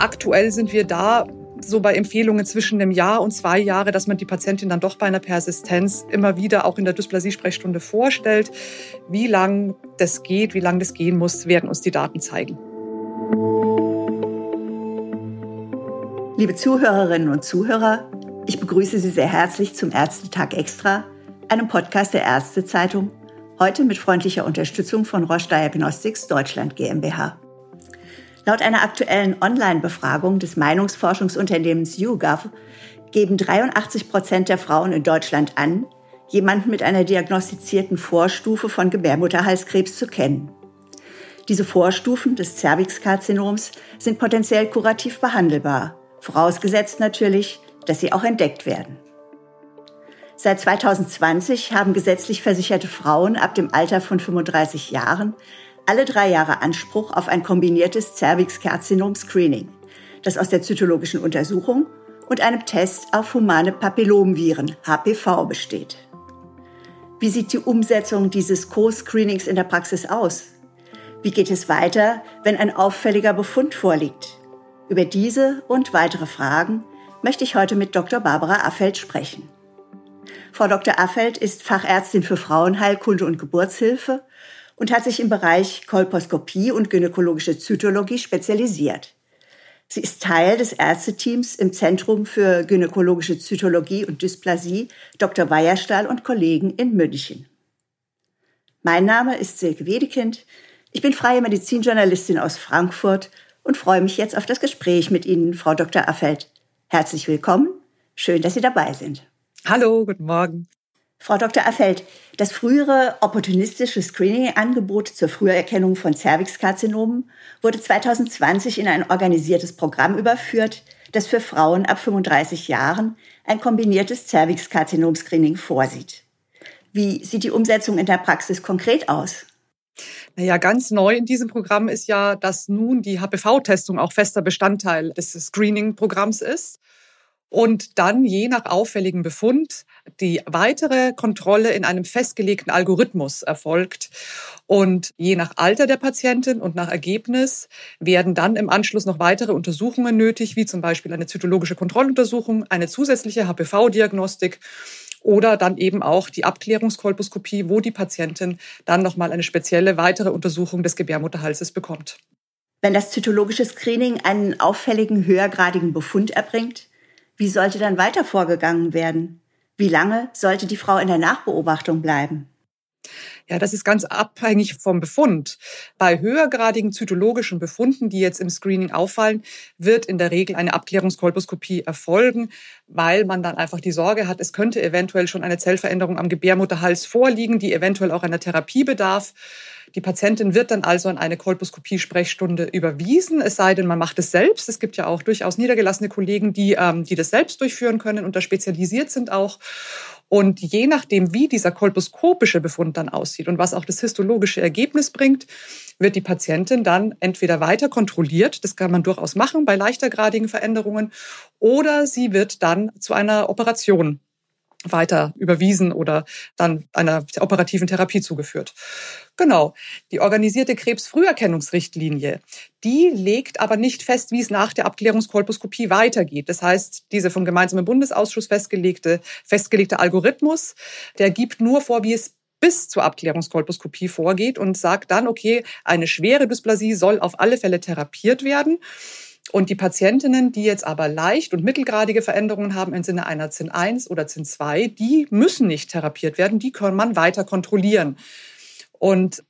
Aktuell sind wir da so bei Empfehlungen zwischen einem Jahr und zwei Jahre, dass man die Patientin dann doch bei einer Persistenz immer wieder auch in der Dysplasie-Sprechstunde vorstellt. Wie lang das geht, wie lang das gehen muss, werden uns die Daten zeigen. Liebe Zuhörerinnen und Zuhörer, ich begrüße Sie sehr herzlich zum Ärztetag Extra, einem Podcast der Ärztezeitung, heute mit freundlicher Unterstützung von Roche Diagnostics Deutschland GmbH. Laut einer aktuellen Online-Befragung des Meinungsforschungsunternehmens YouGov geben 83 Prozent der Frauen in Deutschland an, jemanden mit einer diagnostizierten Vorstufe von Gebärmutterhalskrebs zu kennen. Diese Vorstufen des Cervixkarzinoms sind potenziell kurativ behandelbar, vorausgesetzt natürlich, dass sie auch entdeckt werden. Seit 2020 haben gesetzlich versicherte Frauen ab dem Alter von 35 Jahren alle drei Jahre Anspruch auf ein kombiniertes Cervix-Karzinom-Screening, das aus der zytologischen Untersuchung und einem Test auf humane Papillomviren, HPV, besteht. Wie sieht die Umsetzung dieses Co-Screenings in der Praxis aus? Wie geht es weiter, wenn ein auffälliger Befund vorliegt? Über diese und weitere Fragen möchte ich heute mit Dr. Barbara Affeld sprechen. Frau Dr. Affeld ist Fachärztin für Frauenheilkunde und Geburtshilfe und hat sich im Bereich Kolposkopie und gynäkologische Zytologie spezialisiert. Sie ist Teil des Ärzteteams im Zentrum für gynäkologische Zytologie und Dysplasie Dr. Weierstahl und Kollegen in München. Mein Name ist Silke Wedekind. Ich bin freie Medizinjournalistin aus Frankfurt und freue mich jetzt auf das Gespräch mit Ihnen, Frau Dr. Affeld. Herzlich willkommen. Schön, dass Sie dabei sind. Hallo, guten Morgen. Frau Dr. Affeld, das frühere opportunistische Screening-Angebot zur Früherkennung von Cervixkarzinomen wurde 2020 in ein organisiertes Programm überführt, das für Frauen ab 35 Jahren ein kombiniertes Cervixkarzinom-Screening vorsieht. Wie sieht die Umsetzung in der Praxis konkret aus? Naja, ganz neu in diesem Programm ist ja, dass nun die HPV-Testung auch fester Bestandteil des Screening-Programms ist und dann je nach auffälligen Befund die weitere Kontrolle in einem festgelegten Algorithmus erfolgt. Und je nach Alter der Patientin und nach Ergebnis werden dann im Anschluss noch weitere Untersuchungen nötig, wie zum Beispiel eine zytologische Kontrolluntersuchung, eine zusätzliche HPV-Diagnostik oder dann eben auch die Abklärungskolposkopie, wo die Patientin dann nochmal eine spezielle weitere Untersuchung des Gebärmutterhalses bekommt. Wenn das zytologische Screening einen auffälligen höhergradigen Befund erbringt, wie sollte dann weiter vorgegangen werden? Wie lange sollte die Frau in der Nachbeobachtung bleiben? Ja, das ist ganz abhängig vom Befund. Bei höhergradigen zytologischen Befunden, die jetzt im Screening auffallen, wird in der Regel eine Abklärungskolposkopie erfolgen, weil man dann einfach die Sorge hat, es könnte eventuell schon eine Zellveränderung am Gebärmutterhals vorliegen, die eventuell auch einer Therapie bedarf. Die Patientin wird dann also an eine Kolposkopie-Sprechstunde überwiesen, es sei denn, man macht es selbst. Es gibt ja auch durchaus niedergelassene Kollegen, die, ähm, die das selbst durchführen können und da spezialisiert sind auch. Und je nachdem, wie dieser kolposkopische Befund dann aussieht und was auch das histologische Ergebnis bringt, wird die Patientin dann entweder weiter kontrolliert, das kann man durchaus machen bei leichtergradigen Veränderungen, oder sie wird dann zu einer Operation weiter überwiesen oder dann einer operativen Therapie zugeführt. Genau. Die organisierte Krebsfrüherkennungsrichtlinie, die legt aber nicht fest, wie es nach der Abklärungskolposkopie weitergeht. Das heißt, diese vom gemeinsamen Bundesausschuss festgelegte, festgelegte Algorithmus, der gibt nur vor, wie es bis zur Abklärungskolposkopie vorgeht und sagt dann, okay, eine schwere Dysplasie soll auf alle Fälle therapiert werden. Und die Patientinnen, die jetzt aber leicht und mittelgradige Veränderungen haben im Sinne einer ZIN 1 oder ZIN 2, die müssen nicht therapiert werden, die kann man weiter kontrollieren. Und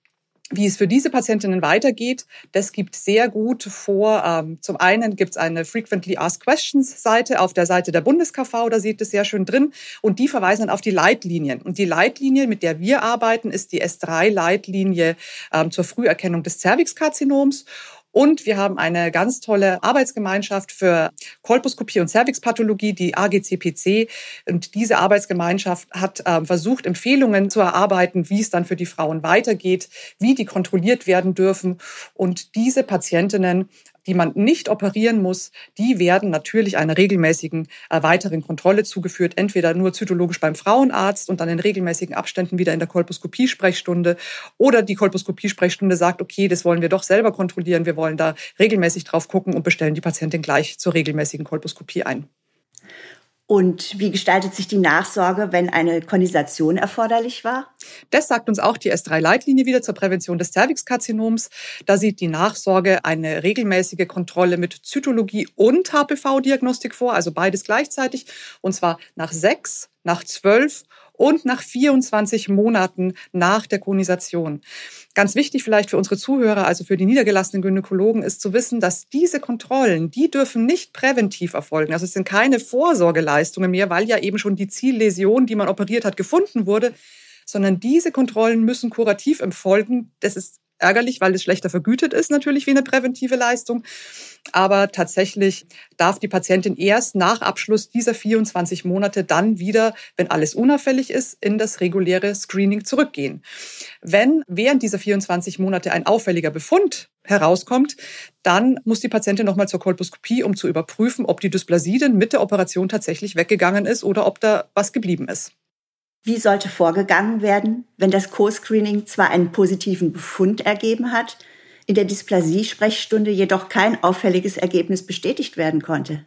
wie es für diese Patientinnen weitergeht, das gibt sehr gut vor. Ähm, zum einen gibt es eine Frequently Asked Questions Seite auf der Seite der BundesKV, da sieht es sehr schön drin. Und die verweisen dann auf die Leitlinien. Und die Leitlinie, mit der wir arbeiten, ist die S3-Leitlinie ähm, zur Früherkennung des Cervixkarzinoms. Und wir haben eine ganz tolle Arbeitsgemeinschaft für Kolposkopie und Cervixpathologie, die AGCPC. Und diese Arbeitsgemeinschaft hat äh, versucht, Empfehlungen zu erarbeiten, wie es dann für die Frauen weitergeht, wie die kontrolliert werden dürfen. Und diese Patientinnen die man nicht operieren muss, die werden natürlich einer regelmäßigen äh, weiteren Kontrolle zugeführt, entweder nur zytologisch beim Frauenarzt und dann in regelmäßigen Abständen wieder in der Kolposkopie-Sprechstunde oder die Kolposkopie-Sprechstunde sagt, okay, das wollen wir doch selber kontrollieren, wir wollen da regelmäßig drauf gucken und bestellen die Patientin gleich zur regelmäßigen Kolposkopie ein. Und wie gestaltet sich die Nachsorge, wenn eine Kondensation erforderlich war? Das sagt uns auch die S3-Leitlinie wieder zur Prävention des Zervixkarzinoms. Da sieht die Nachsorge eine regelmäßige Kontrolle mit Zytologie und HPV-Diagnostik vor, also beides gleichzeitig, und zwar nach sechs, nach zwölf und nach 24 Monaten nach der Konisation. Ganz wichtig vielleicht für unsere Zuhörer, also für die niedergelassenen Gynäkologen, ist zu wissen, dass diese Kontrollen, die dürfen nicht präventiv erfolgen. Also es sind keine Vorsorgeleistungen mehr, weil ja eben schon die Zielläsion, die man operiert hat, gefunden wurde, sondern diese Kontrollen müssen kurativ erfolgen. Das ist ärgerlich, weil es schlechter vergütet ist, natürlich wie eine präventive Leistung. Aber tatsächlich darf die Patientin erst nach Abschluss dieser 24 Monate dann wieder, wenn alles unauffällig ist, in das reguläre Screening zurückgehen. Wenn während dieser 24 Monate ein auffälliger Befund herauskommt, dann muss die Patientin nochmal zur Kolposkopie, um zu überprüfen, ob die Dysplasie denn mit der Operation tatsächlich weggegangen ist oder ob da was geblieben ist. Wie sollte vorgegangen werden, wenn das Co-Screening zwar einen positiven Befund ergeben hat, in der Dysplasie-Sprechstunde jedoch kein auffälliges Ergebnis bestätigt werden konnte?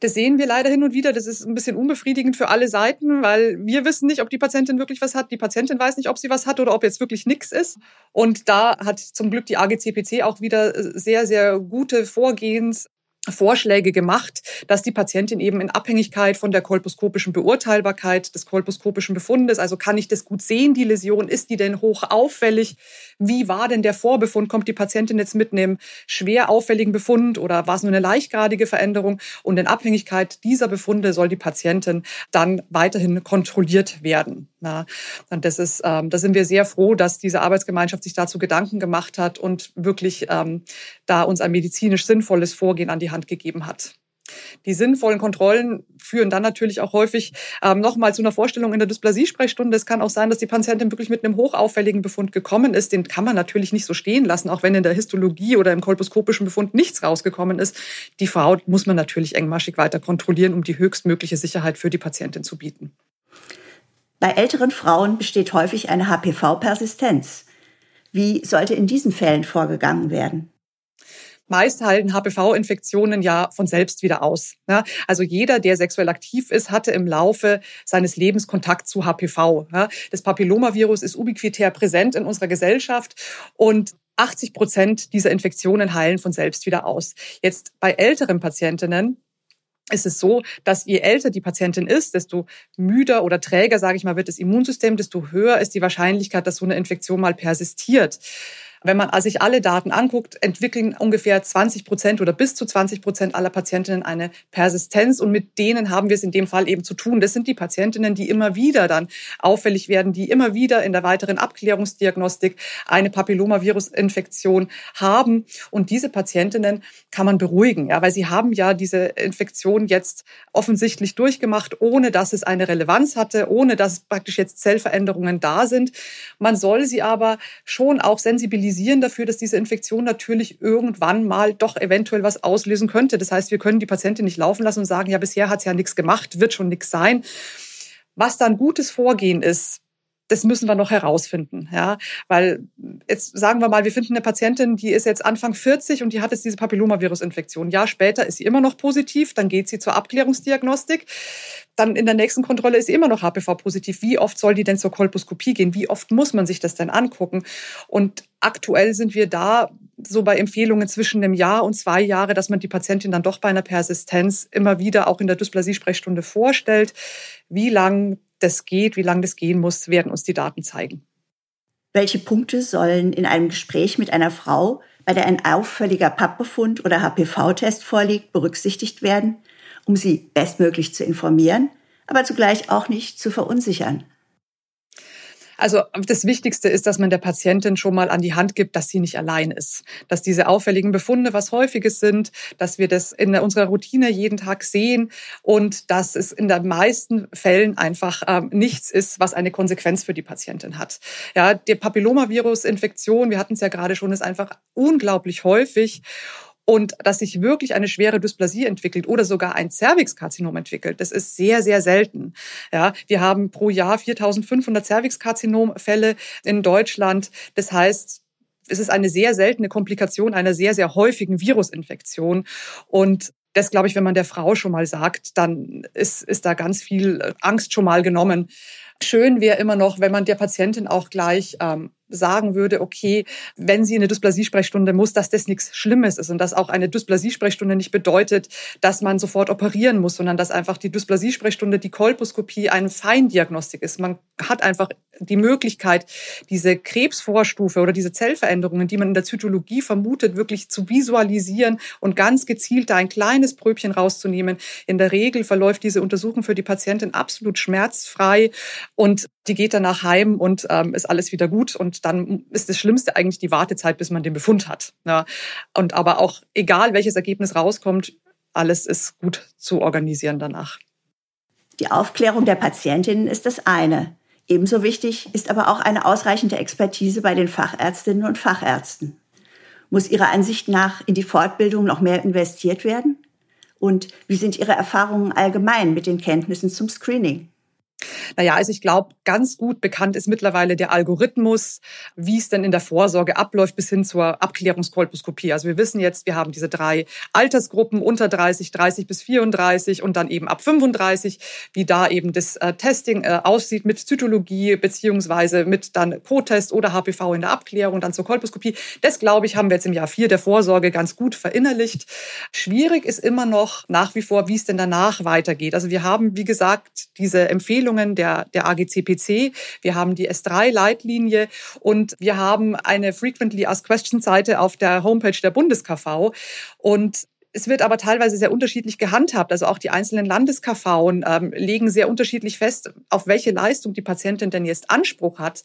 Das sehen wir leider hin und wieder. Das ist ein bisschen unbefriedigend für alle Seiten, weil wir wissen nicht, ob die Patientin wirklich was hat. Die Patientin weiß nicht, ob sie was hat oder ob jetzt wirklich nichts ist. Und da hat zum Glück die AGCPC auch wieder sehr, sehr gute Vorgehens Vorschläge gemacht, dass die Patientin eben in Abhängigkeit von der kolposkopischen Beurteilbarkeit des kolposkopischen Befundes, also kann ich das gut sehen, die Läsion, ist die denn hoch auffällig? Wie war denn der Vorbefund? Kommt die Patientin jetzt mit einem schwer auffälligen Befund oder war es nur eine leichtgradige Veränderung? Und in Abhängigkeit dieser Befunde soll die Patientin dann weiterhin kontrolliert werden. Na, und das ist, ähm, da sind wir sehr froh, dass diese Arbeitsgemeinschaft sich dazu Gedanken gemacht hat und wirklich ähm, da uns ein medizinisch sinnvolles Vorgehen an die Hand gegeben hat. Die sinnvollen Kontrollen führen dann natürlich auch häufig ähm, nochmal zu einer Vorstellung in der Dysplasiesprechstunde. Es kann auch sein, dass die Patientin wirklich mit einem hochauffälligen Befund gekommen ist. Den kann man natürlich nicht so stehen lassen, auch wenn in der Histologie oder im kolposkopischen Befund nichts rausgekommen ist. Die Frau muss man natürlich engmaschig weiter kontrollieren, um die höchstmögliche Sicherheit für die Patientin zu bieten. Bei älteren Frauen besteht häufig eine HPV-Persistenz. Wie sollte in diesen Fällen vorgegangen werden? Meist halten HPV-Infektionen ja von selbst wieder aus. Also jeder, der sexuell aktiv ist, hatte im Laufe seines Lebens Kontakt zu HPV. Das Papillomavirus ist ubiquitär präsent in unserer Gesellschaft und 80 Prozent dieser Infektionen heilen von selbst wieder aus. Jetzt bei älteren Patientinnen ist es so, dass je älter die Patientin ist, desto müder oder träger, sage ich mal, wird das Immunsystem, desto höher ist die Wahrscheinlichkeit, dass so eine Infektion mal persistiert. Wenn man sich alle Daten anguckt, entwickeln ungefähr 20 Prozent oder bis zu 20 Prozent aller Patientinnen eine Persistenz. Und mit denen haben wir es in dem Fall eben zu tun. Das sind die Patientinnen, die immer wieder dann auffällig werden, die immer wieder in der weiteren Abklärungsdiagnostik eine Papillomavirus-Infektion haben. Und diese Patientinnen kann man beruhigen, ja, weil sie haben ja diese Infektion jetzt offensichtlich durchgemacht, ohne dass es eine Relevanz hatte, ohne dass praktisch jetzt Zellveränderungen da sind. Man soll sie aber schon auch sensibilisieren sensibilisieren dafür, dass diese Infektion natürlich irgendwann mal doch eventuell was auslösen könnte. Das heißt, wir können die Patientin nicht laufen lassen und sagen, ja, bisher hat es ja nichts gemacht, wird schon nichts sein. Was dann gutes Vorgehen ist, das müssen wir noch herausfinden, ja, weil jetzt sagen wir mal, wir finden eine Patientin, die ist jetzt Anfang 40 und die hat jetzt diese Papillomavirus-Infektion. Ein Jahr später ist sie immer noch positiv, dann geht sie zur Abklärungsdiagnostik. Dann in der nächsten Kontrolle ist sie immer noch HPV-positiv. Wie oft soll die denn zur Kolposkopie gehen? Wie oft muss man sich das denn angucken? Und aktuell sind wir da so bei Empfehlungen zwischen einem Jahr und zwei Jahre, dass man die Patientin dann doch bei einer Persistenz immer wieder auch in der Dysplasie-Sprechstunde vorstellt. Wie lang das geht, wie lange das gehen muss, werden uns die Daten zeigen. Welche Punkte sollen in einem Gespräch mit einer Frau, bei der ein auffälliger Pappbefund oder HPV-Test vorliegt, berücksichtigt werden, um sie bestmöglich zu informieren, aber zugleich auch nicht zu verunsichern? Also das Wichtigste ist, dass man der Patientin schon mal an die Hand gibt, dass sie nicht allein ist. Dass diese auffälligen Befunde was Häufiges sind, dass wir das in unserer Routine jeden Tag sehen und dass es in den meisten Fällen einfach ähm, nichts ist, was eine Konsequenz für die Patientin hat. Ja, die Papillomavirus-Infektion, wir hatten es ja gerade schon, ist einfach unglaublich häufig. Und dass sich wirklich eine schwere Dysplasie entwickelt oder sogar ein Cervixkarzinom entwickelt. Das ist sehr, sehr selten. Ja, wir haben pro Jahr 4500 Cervixkarzinomfälle in Deutschland. Das heißt, es ist eine sehr seltene Komplikation einer sehr, sehr häufigen Virusinfektion. Und das glaube ich, wenn man der Frau schon mal sagt, dann ist, ist da ganz viel Angst schon mal genommen. Schön wäre immer noch, wenn man der Patientin auch gleich ähm, sagen würde, okay, wenn sie in eine Dysplasiesprechstunde muss, dass das nichts Schlimmes ist und dass auch eine Dysplasiesprechstunde nicht bedeutet, dass man sofort operieren muss, sondern dass einfach die Dysplasiesprechstunde, die Kolposkopie eine Feindiagnostik ist. Man hat einfach die Möglichkeit, diese Krebsvorstufe oder diese Zellveränderungen, die man in der Zytologie vermutet, wirklich zu visualisieren und ganz gezielt da ein kleines Pröbchen rauszunehmen. In der Regel verläuft diese Untersuchung für die Patientin absolut schmerzfrei und die geht danach heim und ähm, ist alles wieder gut. Und dann ist das Schlimmste eigentlich die Wartezeit, bis man den Befund hat. Ja. Und aber auch egal, welches Ergebnis rauskommt, alles ist gut zu organisieren danach. Die Aufklärung der Patientinnen ist das eine. Ebenso wichtig ist aber auch eine ausreichende Expertise bei den Fachärztinnen und Fachärzten. Muss Ihrer Ansicht nach in die Fortbildung noch mehr investiert werden? Und wie sind Ihre Erfahrungen allgemein mit den Kenntnissen zum Screening? Naja, also ich glaube, ganz gut bekannt ist mittlerweile der Algorithmus, wie es denn in der Vorsorge abläuft bis hin zur Abklärungskolposkopie. Also wir wissen jetzt, wir haben diese drei Altersgruppen unter 30, 30 bis 34 und dann eben ab 35, wie da eben das äh, Testing äh, aussieht mit Zytologie beziehungsweise mit dann Co-Test oder HPV in der Abklärung, dann zur Kolposkopie. Das, glaube ich, haben wir jetzt im Jahr vier der Vorsorge ganz gut verinnerlicht. Schwierig ist immer noch nach wie vor, wie es denn danach weitergeht. Also wir haben, wie gesagt, diese Empfehlung Empfehlungen der, der AGCPC. Wir haben die S3-Leitlinie und wir haben eine Frequently Asked Questions-Seite auf der Homepage der BundesKV. Und es wird aber teilweise sehr unterschiedlich gehandhabt. Also auch die einzelnen LandeskV ähm, legen sehr unterschiedlich fest, auf welche Leistung die Patientin denn jetzt Anspruch hat.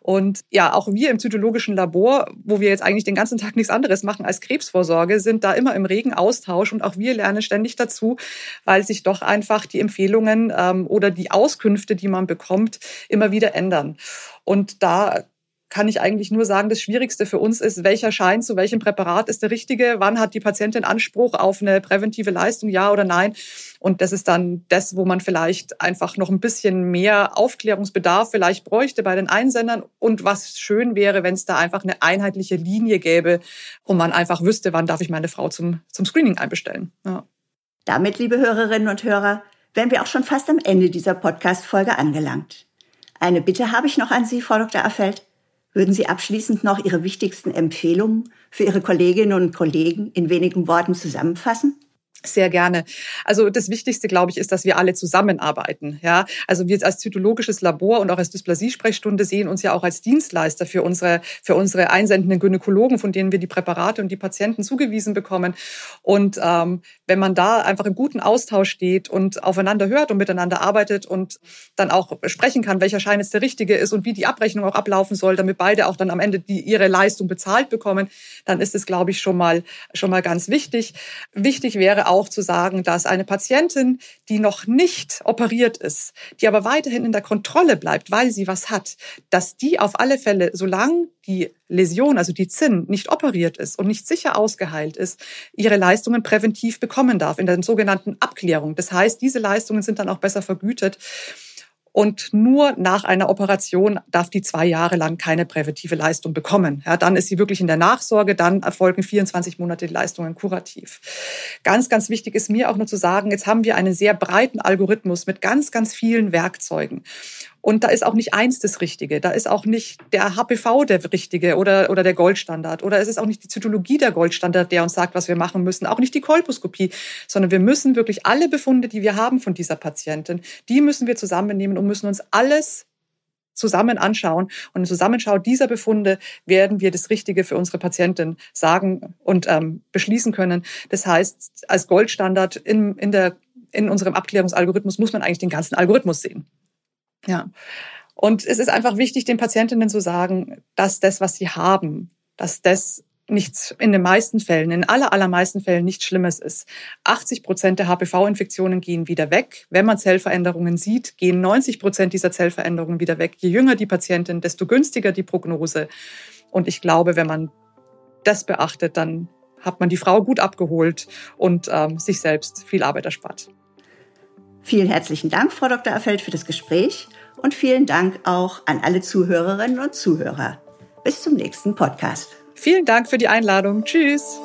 Und ja, auch wir im zytologischen Labor, wo wir jetzt eigentlich den ganzen Tag nichts anderes machen als Krebsvorsorge, sind da immer im regen Austausch und auch wir lernen ständig dazu, weil sich doch einfach die Empfehlungen ähm, oder die Auskünfte, die man bekommt, immer wieder ändern. Und da kann ich eigentlich nur sagen, das Schwierigste für uns ist, welcher Schein zu welchem Präparat ist der richtige, wann hat die Patientin Anspruch auf eine präventive Leistung, ja oder nein. Und das ist dann das, wo man vielleicht einfach noch ein bisschen mehr Aufklärungsbedarf vielleicht bräuchte bei den Einsendern. Und was schön wäre, wenn es da einfach eine einheitliche Linie gäbe und man einfach wüsste, wann darf ich meine Frau zum, zum Screening einbestellen. Ja. Damit, liebe Hörerinnen und Hörer, wären wir auch schon fast am Ende dieser Podcast-Folge angelangt. Eine Bitte habe ich noch an Sie, Frau Dr. Affeld. Würden Sie abschließend noch Ihre wichtigsten Empfehlungen für Ihre Kolleginnen und Kollegen in wenigen Worten zusammenfassen? Sehr gerne. Also das Wichtigste, glaube ich, ist, dass wir alle zusammenarbeiten. Ja, also wir als zytologisches Labor und auch als Dysplasiesprechstunde sehen uns ja auch als Dienstleister für unsere für unsere einsendenden Gynäkologen, von denen wir die Präparate und die Patienten zugewiesen bekommen. Und ähm, wenn man da einfach im guten Austausch steht und aufeinander hört und miteinander arbeitet und dann auch sprechen kann, welcher Schein jetzt der richtige ist und wie die Abrechnung auch ablaufen soll, damit beide auch dann am Ende die ihre Leistung bezahlt bekommen, dann ist es, glaube ich, schon mal schon mal ganz wichtig. Wichtig wäre auch auch zu sagen, dass eine Patientin, die noch nicht operiert ist, die aber weiterhin in der Kontrolle bleibt, weil sie was hat, dass die auf alle Fälle, solange die Läsion, also die Zinn, nicht operiert ist und nicht sicher ausgeheilt ist, ihre Leistungen präventiv bekommen darf in der sogenannten Abklärung. Das heißt, diese Leistungen sind dann auch besser vergütet. Und nur nach einer Operation darf die zwei Jahre lang keine präventive Leistung bekommen. Ja, dann ist sie wirklich in der Nachsorge, dann erfolgen 24 Monate die Leistungen kurativ. Ganz, ganz wichtig ist mir auch nur zu sagen, jetzt haben wir einen sehr breiten Algorithmus mit ganz, ganz vielen Werkzeugen. Und da ist auch nicht eins das Richtige. Da ist auch nicht der HPV der Richtige oder, oder der Goldstandard. Oder es ist auch nicht die Zytologie der Goldstandard, der uns sagt, was wir machen müssen. Auch nicht die Kolposkopie. Sondern wir müssen wirklich alle Befunde, die wir haben von dieser Patientin, die müssen wir zusammennehmen und müssen uns alles zusammen anschauen. Und im Zusammenschau dieser Befunde werden wir das Richtige für unsere Patientin sagen und ähm, beschließen können. Das heißt, als Goldstandard in, in, der, in unserem Abklärungsalgorithmus muss man eigentlich den ganzen Algorithmus sehen. Ja. Und es ist einfach wichtig, den Patientinnen zu sagen, dass das, was sie haben, dass das nichts in den meisten Fällen, in aller, allermeisten Fällen nichts Schlimmes ist. 80 Prozent der HPV-Infektionen gehen wieder weg. Wenn man Zellveränderungen sieht, gehen 90 Prozent dieser Zellveränderungen wieder weg. Je jünger die Patientin, desto günstiger die Prognose. Und ich glaube, wenn man das beachtet, dann hat man die Frau gut abgeholt und ähm, sich selbst viel Arbeit erspart. Vielen herzlichen Dank, Frau Dr. Affeld, für das Gespräch und vielen Dank auch an alle Zuhörerinnen und Zuhörer. Bis zum nächsten Podcast. Vielen Dank für die Einladung. Tschüss.